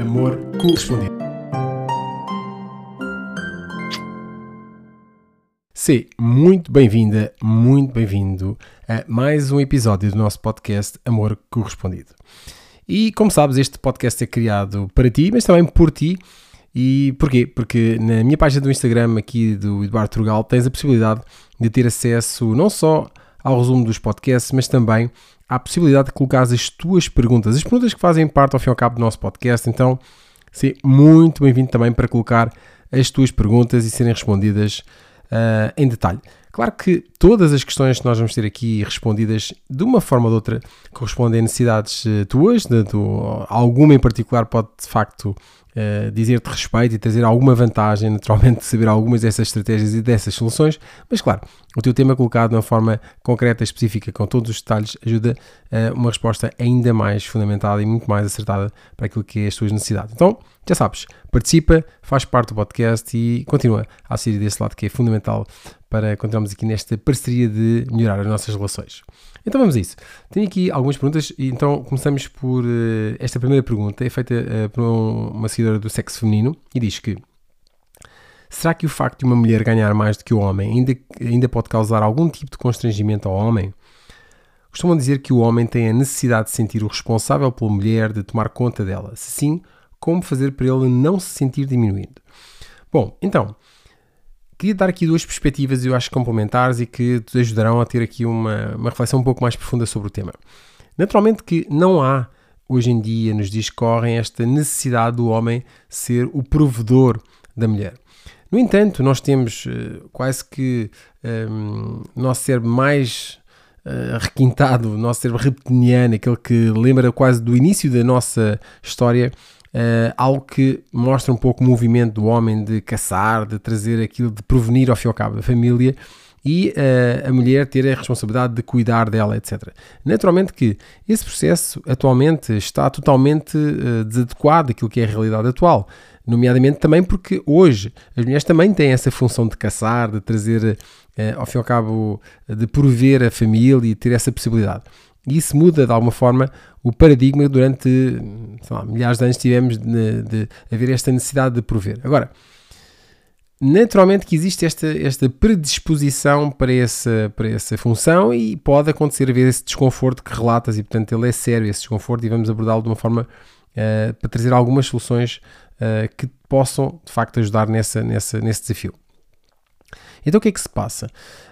Amor Correspondido. Se muito bem-vinda, muito bem-vindo a mais um episódio do nosso podcast Amor Correspondido. E como sabes, este podcast é criado para ti, mas também por ti. E porquê? Porque na minha página do Instagram aqui do Eduardo Trugal tens a possibilidade de ter acesso não só ao resumo dos podcasts, mas também à possibilidade de colocar as tuas perguntas, as perguntas que fazem parte ao fim e ao cabo do nosso podcast. Então, sim, muito bem-vindo também para colocar as tuas perguntas e serem respondidas uh, em detalhe. Claro que todas as questões que nós vamos ter aqui respondidas de uma forma ou de outra correspondem a necessidades uh, tuas, de, de, alguma em particular pode de facto uh, dizer-te respeito e trazer alguma vantagem, naturalmente, de saber algumas dessas estratégias e dessas soluções, mas claro, o teu tema colocado de uma forma concreta, específica, com todos os detalhes, ajuda a uma resposta ainda mais fundamentada e muito mais acertada para aquilo que é as tuas necessidades. Então, já sabes, participa, faz parte do podcast e continua a assistir desse lado que é fundamental para continuarmos aqui nesta parceria de melhorar as nossas relações. Então vamos a isso. Tenho aqui algumas perguntas e então começamos por uh, esta primeira pergunta, é feita uh, por um, uma seguidora do sexo feminino e diz que será que o facto de uma mulher ganhar mais do que o homem ainda, ainda pode causar algum tipo de constrangimento ao homem? Costumam dizer que o homem tem a necessidade de sentir o responsável pela mulher, de tomar conta dela. Se sim, como fazer para ele não se sentir diminuído? Bom, então, queria dar aqui duas perspectivas, eu acho complementares e que te ajudarão a ter aqui uma, uma reflexão um pouco mais profunda sobre o tema. Naturalmente que não há hoje em dia, nos dias que correm, esta necessidade do homem ser o provedor da mulher. No entanto, nós temos uh, quase que um, nosso cérebro mais uh, requintado, nosso cérebro reptiliano, aquele que lembra quase do início da nossa história, Uh, algo que mostra um pouco o movimento do homem de caçar, de trazer aquilo, de provenir ao fim e ao cabo da família e uh, a mulher ter a responsabilidade de cuidar dela, etc. Naturalmente que esse processo atualmente está totalmente uh, desadequado daquilo que é a realidade atual, nomeadamente também porque hoje as mulheres também têm essa função de caçar, de trazer ao fim e ao cabo, de prover a família e ter essa possibilidade. E isso muda de alguma forma o paradigma durante lá, milhares de anos tivemos de, de, haver esta necessidade de prover. Agora, naturalmente que existe esta, esta predisposição para essa, para essa função e pode acontecer haver esse desconforto que relatas e portanto ele é sério esse desconforto e vamos abordá-lo de uma forma uh, para trazer algumas soluções uh, que possam de facto ajudar nessa, nessa, nesse desafio. Então o que é que se passa?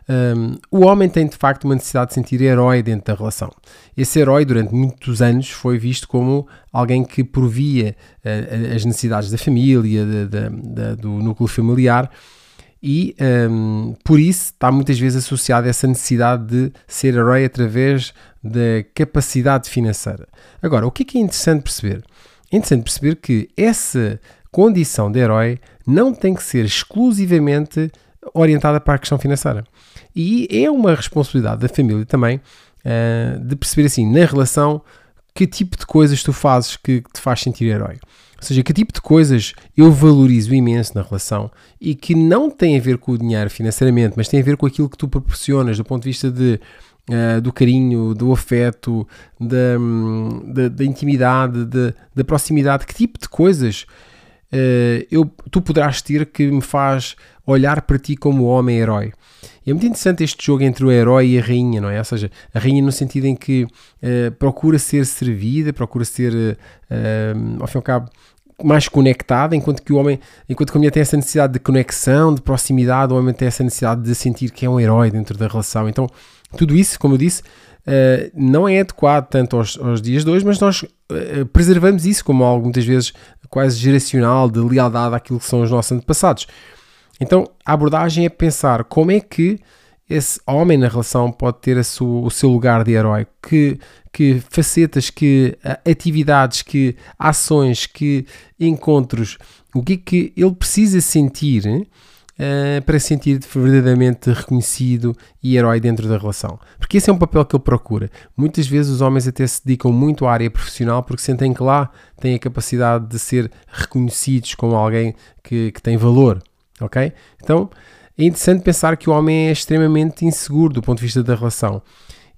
Um, o homem tem de facto uma necessidade de sentir herói dentro da relação. Esse herói, durante muitos anos, foi visto como alguém que provia uh, as necessidades da família, de, de, de, do núcleo familiar, e um, por isso está muitas vezes associado a essa necessidade de ser herói através da capacidade financeira. Agora, o que é, que é interessante perceber? É interessante perceber que essa condição de herói não tem que ser exclusivamente orientada para a questão financeira. E é uma responsabilidade da família também uh, de perceber assim, na relação, que tipo de coisas tu fazes que te faz sentir herói. Ou seja, que tipo de coisas eu valorizo imenso na relação e que não tem a ver com o dinheiro financeiramente, mas tem a ver com aquilo que tu proporcionas do ponto de vista de, uh, do carinho, do afeto, da, hum, da, da intimidade, da, da proximidade. Que tipo de coisas eu, tu poderás ter que me faz olhar para ti como homem-herói. É muito interessante este jogo entre o herói e a rainha, não é? Ou seja, a rainha no sentido em que uh, procura ser servida, procura ser, uh, ao fim e ao cabo, mais conectada, enquanto que o homem, enquanto que a mulher tem essa necessidade de conexão, de proximidade, o homem tem essa necessidade de sentir que é um herói dentro da relação. Então, tudo isso, como eu disse, uh, não é adequado tanto aos, aos dias de hoje, mas nós preservamos isso como algo muitas vezes quase geracional, de lealdade àquilo que são os nossos antepassados. Então a abordagem é pensar como é que esse homem na relação pode ter sua, o seu lugar de herói, que, que facetas, que atividades, que ações, que encontros, o que é que ele precisa sentir uh, para sentir verdadeiramente reconhecido e herói dentro da relação. Porque esse é um papel que ele procura. Muitas vezes os homens até se dedicam muito à área profissional porque sentem que lá têm a capacidade de ser reconhecidos como alguém que, que tem valor ok? Então é interessante pensar que o homem é extremamente inseguro do ponto de vista da relação.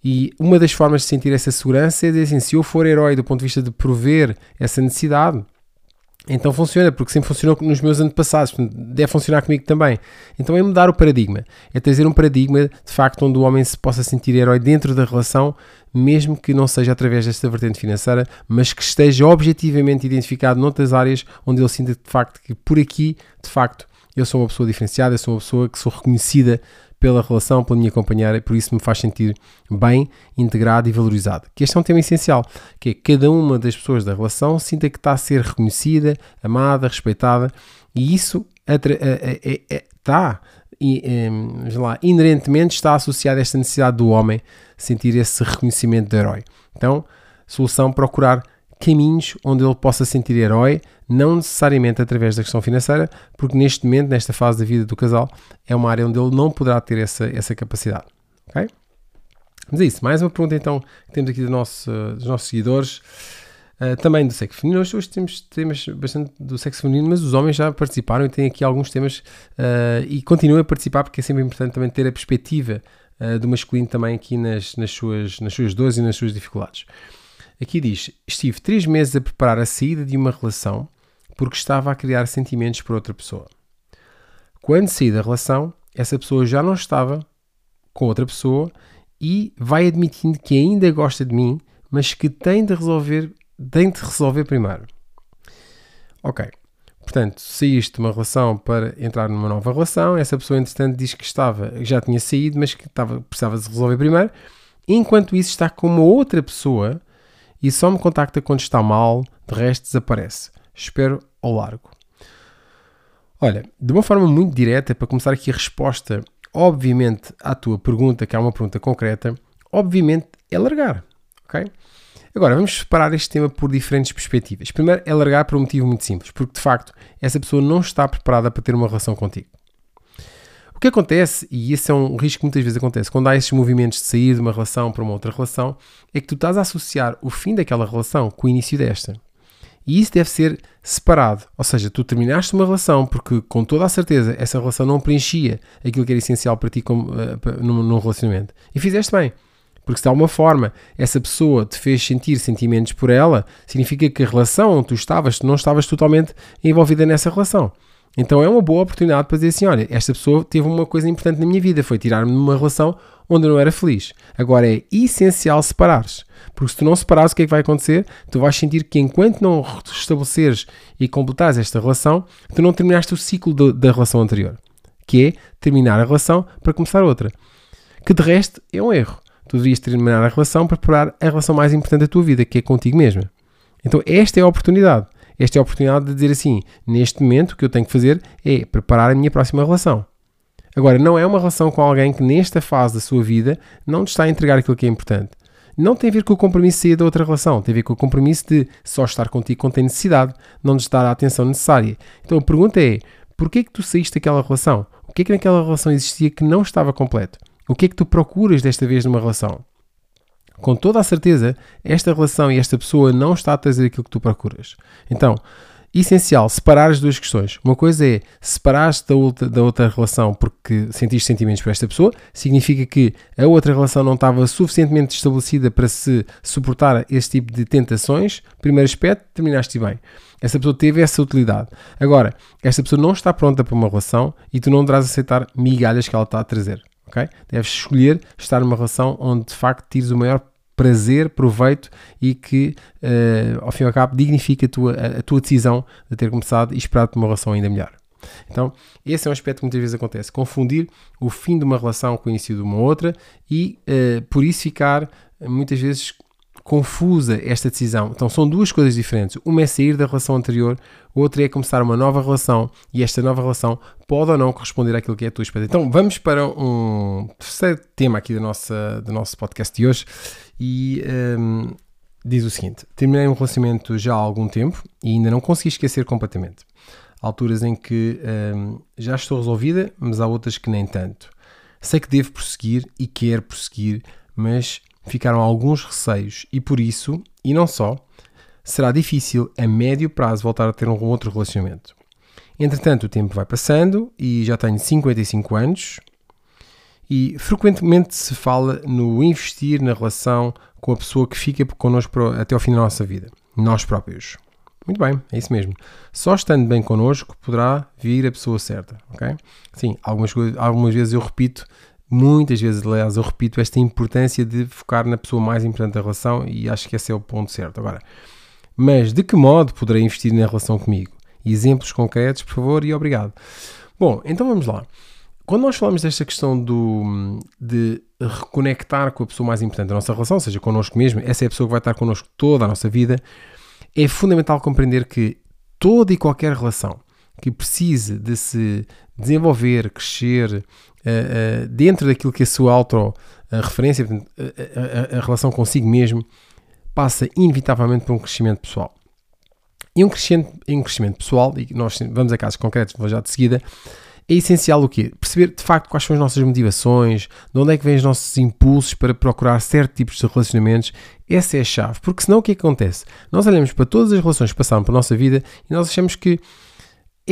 E uma das formas de sentir essa segurança é dizer assim: se eu for herói do ponto de vista de prover essa necessidade, Então funciona, porque sempre funcionou nos meus antepassados, deve funcionar comigo também. Então é mudar o paradigma, é trazer um paradigma de facto onde o homem se possa sentir herói dentro da relação, mesmo que não seja através desta vertente financeira, mas que esteja objetivamente identificado noutras áreas onde ele sinta de facto que por aqui, de facto, eu sou uma pessoa diferenciada, eu sou uma pessoa que sou reconhecida pela relação, pela minha companheira, e por isso me faz sentir bem, integrado e valorizado. Que este é um tema essencial, que é que cada uma das pessoas da relação sinta que está a ser reconhecida, amada, respeitada, e isso está lá, inerentemente está a esta necessidade do homem sentir esse reconhecimento de herói. Então, solução procurar caminhos onde ele possa sentir herói, não necessariamente através da questão financeira, porque neste momento, nesta fase da vida do casal, é uma área onde ele não poderá ter essa, essa capacidade. Ok? Mas é isso. Mais uma pergunta então que temos aqui do nosso, dos nossos seguidores. Uh, também do sexo feminino. Hoje, hoje temos temas bastante do sexo feminino, mas os homens já participaram e têm aqui alguns temas uh, e continuam a participar porque é sempre importante também ter a perspectiva uh, do masculino também aqui nas, nas, suas, nas suas dores e nas suas dificuldades. Aqui diz: Estive três meses a preparar a saída de uma relação porque estava a criar sentimentos por outra pessoa. Quando saí da relação, essa pessoa já não estava com outra pessoa e vai admitindo que ainda gosta de mim, mas que tem de resolver, tem de resolver primeiro. Ok. Portanto, saíste de uma relação para entrar numa nova relação, essa pessoa, entretanto, diz que estava, já tinha saído, mas que estava, precisava de resolver primeiro. Enquanto isso, está com uma outra pessoa e só me contacta quando está mal, de resto desaparece. Espero ao largo. Olha, de uma forma muito direta, para começar aqui a resposta, obviamente, à tua pergunta, que é uma pergunta concreta, obviamente é largar, ok? Agora, vamos separar este tema por diferentes perspectivas. Primeiro, é largar por um motivo muito simples, porque de facto essa pessoa não está preparada para ter uma relação contigo. O que acontece, e esse é um risco que muitas vezes acontece, quando há esses movimentos de sair de uma relação para uma outra relação, é que tu estás a associar o fim daquela relação com o início desta. E isso deve ser separado. Ou seja, tu terminaste uma relação porque, com toda a certeza, essa relação não preenchia aquilo que era essencial para ti como, uh, num, num relacionamento. E fizeste bem. Porque se de alguma forma essa pessoa te fez sentir sentimentos por ela, significa que a relação onde tu estavas, tu não estavas totalmente envolvida nessa relação. Então é uma boa oportunidade para dizer assim: olha, esta pessoa teve uma coisa importante na minha vida, foi tirar-me de uma relação onde eu não era feliz. Agora é essencial separares. Porque se tu não separares, o que é que vai acontecer? Tu vais sentir que enquanto não restabeleceres e completares esta relação, tu não terminaste o ciclo do, da relação anterior. Que é terminar a relação para começar outra. Que de resto é um erro. Tu devias terminar a relação para preparar a relação mais importante da tua vida, que é contigo mesma. Então esta é a oportunidade. Esta é a oportunidade de dizer assim: neste momento o que eu tenho que fazer é preparar a minha próxima relação. Agora, não é uma relação com alguém que nesta fase da sua vida não te está a entregar aquilo que é importante. Não tem a ver com o compromisso de sair da outra relação, tem a ver com o compromisso de só estar contigo quando tem necessidade, não de estar a atenção necessária. Então a pergunta é: porquê é que tu saíste daquela relação? O que é que naquela relação existia que não estava completo? O que é que tu procuras desta vez numa relação? Com toda a certeza, esta relação e esta pessoa não está a trazer aquilo que tu procuras. Então, essencial, separar as duas questões. Uma coisa é separar-te da outra, da outra relação porque sentiste sentimentos por esta pessoa, significa que a outra relação não estava suficientemente estabelecida para se suportar esse tipo de tentações. Primeiro aspecto, terminaste bem. Essa pessoa teve essa utilidade. Agora, esta pessoa não está pronta para uma relação e tu não deverás aceitar migalhas que ela está a trazer. Okay? Deves escolher estar numa relação onde de facto tires o maior prazer, proveito e que, uh, ao fim e ao cabo, dignifica a tua, a tua decisão de ter começado e esperado por uma relação ainda melhor. Então, esse é um aspecto que muitas vezes acontece: confundir o fim de uma relação com o início de uma outra e, uh, por isso, ficar muitas vezes confusa esta decisão. Então são duas coisas diferentes. Uma é sair da relação anterior, outra é começar uma nova relação e esta nova relação pode ou não corresponder àquilo que é a tua expectativa. Então vamos para um terceiro tema aqui do nosso, do nosso podcast de hoje e um, diz o seguinte: terminei um relacionamento já há algum tempo e ainda não consegui esquecer completamente. Há alturas em que um, já estou resolvida, mas há outras que nem tanto. Sei que devo prosseguir e quero prosseguir, mas ficaram alguns receios e por isso, e não só, será difícil a médio prazo voltar a ter um outro relacionamento. Entretanto, o tempo vai passando e já tenho 55 anos e frequentemente se fala no investir na relação com a pessoa que fica connosco até ao fim da nossa vida, nós próprios. Muito bem, é isso mesmo. Só estando bem connosco poderá vir a pessoa certa, ok? Sim, algumas, algumas vezes eu repito, muitas vezes, aliás, eu repito esta importância de focar na pessoa mais importante da relação e acho que esse é o ponto certo. Agora, mas de que modo poderei investir na relação comigo? Exemplos concretos, por favor, e obrigado. Bom, então vamos lá. Quando nós falamos desta questão do, de reconectar com a pessoa mais importante da nossa relação, seja connosco mesmo, essa é a pessoa que vai estar connosco toda a nossa vida, é fundamental compreender que toda e qualquer relação que precise de se desenvolver, crescer uh, uh, dentro daquilo que é a sua auto-referência, a, a, a, relação consigo mesmo, passa inevitavelmente por um crescimento pessoal. E um crescimento, um crescimento pessoal, e nós vamos a casos concretos, vou já de seguida, é essencial o quê? Perceber de facto quais são as nossas motivações, de onde é que vêm os nossos impulsos para procurar certos tipos de relacionamentos. Essa é a chave, porque senão o que, é que acontece? Nós olhamos para todas as relações que passaram pela nossa vida e nós achamos que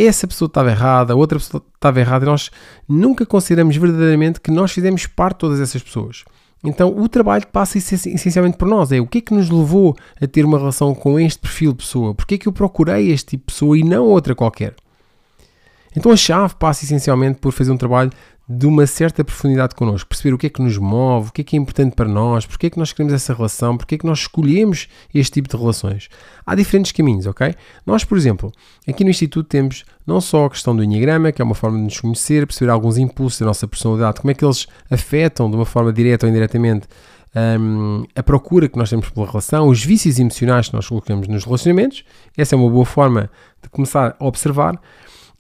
essa pessoa estava errada, a outra pessoa estava errada e nós nunca consideramos verdadeiramente que nós fizemos parte de todas essas pessoas. Então o trabalho passa essencialmente por nós, é o que é que nos levou a ter uma relação com este perfil de pessoa, porque é que eu procurei este tipo de pessoa e não outra qualquer. Então a chave passa essencialmente por fazer um trabalho de uma certa profundidade connosco, perceber o que é que nos move, o que é que é importante para nós, porque é que nós queremos essa relação, porque é que nós escolhemos este tipo de relações. Há diferentes caminhos, ok? Nós, por exemplo, aqui no Instituto temos não só a questão do Enneagrama, que é uma forma de nos conhecer, perceber alguns impulsos da nossa personalidade, como é que eles afetam de uma forma direta ou indiretamente um, a procura que nós temos pela relação, os vícios emocionais que nós colocamos nos relacionamentos. Essa é uma boa forma de começar a observar.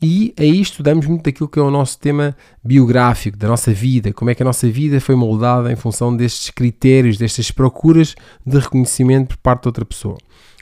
E aí estudamos muito daquilo que é o nosso tema biográfico, da nossa vida, como é que a nossa vida foi moldada em função destes critérios, destas procuras de reconhecimento por parte de outra pessoa.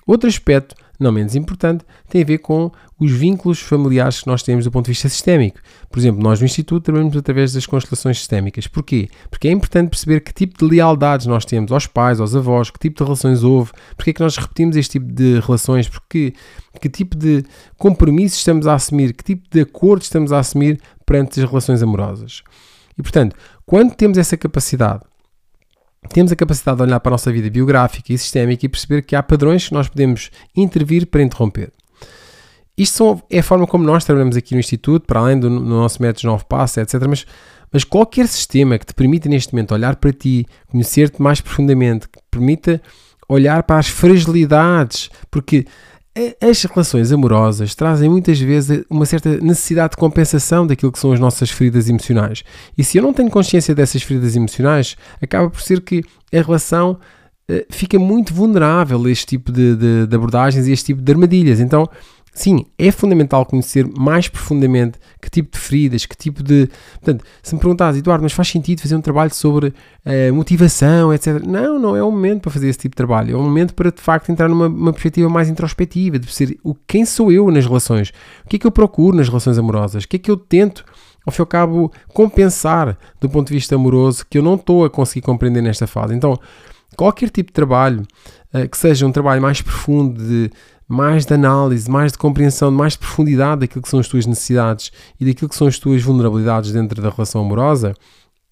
Outro aspecto não menos importante, tem a ver com os vínculos familiares que nós temos do ponto de vista sistémico. Por exemplo, nós no Instituto trabalhamos através das constelações sistémicas. Porquê? Porque é importante perceber que tipo de lealdades nós temos aos pais, aos avós, que tipo de relações houve, porque é que nós repetimos este tipo de relações, porque que tipo de compromissos estamos a assumir, que tipo de acordos estamos a assumir perante as relações amorosas. E portanto, quando temos essa capacidade temos a capacidade de olhar para a nossa vida biográfica e sistémica e perceber que há padrões que nós podemos intervir para interromper. Isto são, é a forma como nós trabalhamos aqui no Instituto, para além do no nosso método 9 passos, etc. Mas, mas qualquer sistema que te permita neste momento olhar para ti, conhecer-te mais profundamente, que permita olhar para as fragilidades, porque as relações amorosas trazem muitas vezes uma certa necessidade de compensação daquilo que são as nossas feridas emocionais. E se eu não tenho consciência dessas feridas emocionais, acaba por ser que a relação uh, fica muito vulnerável a este tipo de, de, de abordagens e a este tipo de armadilhas. Então, Sim, é fundamental conhecer mais profundamente que tipo de feridas, que tipo de. Portanto, se me perguntares, Eduardo, mas faz sentido fazer um trabalho sobre uh, motivação, etc. Não, não é o momento para fazer esse tipo de trabalho. É um momento para de facto entrar numa perspectiva mais introspectiva, de ser o, quem sou eu nas relações, o que é que eu procuro nas relações amorosas, o que é que eu tento ao fim e ao cabo, compensar do ponto de vista amoroso que eu não estou a conseguir compreender nesta fase. Então, qualquer tipo de trabalho, uh, que seja um trabalho mais profundo de mais de análise, mais de compreensão, mais de profundidade daquilo que são as tuas necessidades e daquilo que são as tuas vulnerabilidades dentro da relação amorosa,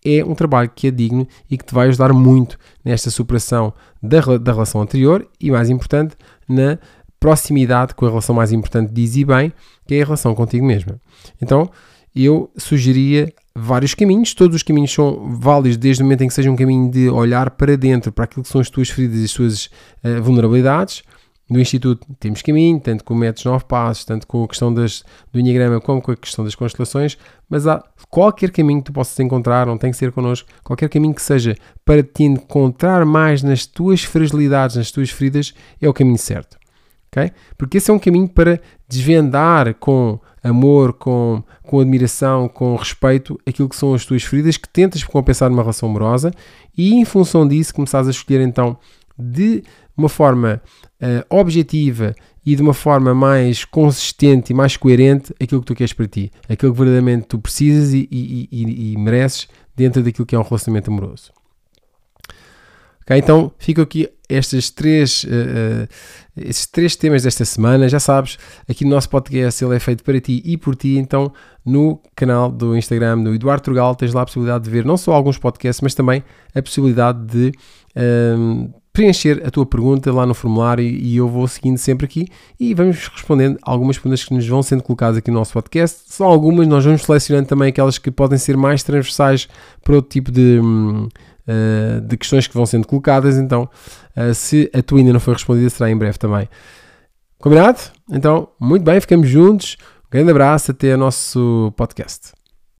é um trabalho que é digno e que te vai ajudar muito nesta superação da, da relação anterior e, mais importante, na proximidade com a relação mais importante, diz e bem, que é a relação contigo mesma. Então, eu sugeria vários caminhos, todos os caminhos são válidos desde o momento em que seja um caminho de olhar para dentro, para aquilo que são as tuas feridas e as tuas uh, vulnerabilidades, no Instituto temos caminho, tanto com métodos 9 passos, tanto com a questão das, do Enneagrama, como com a questão das constelações, mas há qualquer caminho que tu possas encontrar, não tem que ser connosco, qualquer caminho que seja para te encontrar mais nas tuas fragilidades, nas tuas feridas, é o caminho certo. Okay? Porque esse é um caminho para desvendar com amor, com, com admiração, com respeito, aquilo que são as tuas feridas que tentas compensar numa relação amorosa e em função disso começares a escolher então de uma forma uh, objetiva e de uma forma mais consistente e mais coerente aquilo que tu queres para ti, aquilo que verdadeiramente tu precisas e, e, e, e mereces dentro daquilo que é um relacionamento amoroso. Okay, então fico aqui estes três, uh, uh, estes três temas desta semana. Já sabes, aqui no nosso podcast ele é feito para ti e por ti. Então, no canal do Instagram do Eduardo Trugal, tens lá a possibilidade de ver não só alguns podcasts, mas também a possibilidade de preencher a tua pergunta lá no formulário e eu vou seguindo sempre aqui e vamos respondendo algumas perguntas que nos vão sendo colocadas aqui no nosso podcast. São algumas, nós vamos selecionando também aquelas que podem ser mais transversais para outro tipo de, uh, de questões que vão sendo colocadas. Então, uh, se a tua ainda não foi respondida, será em breve também. Combinado? Então, muito bem, ficamos juntos. Um grande abraço, até o nosso podcast.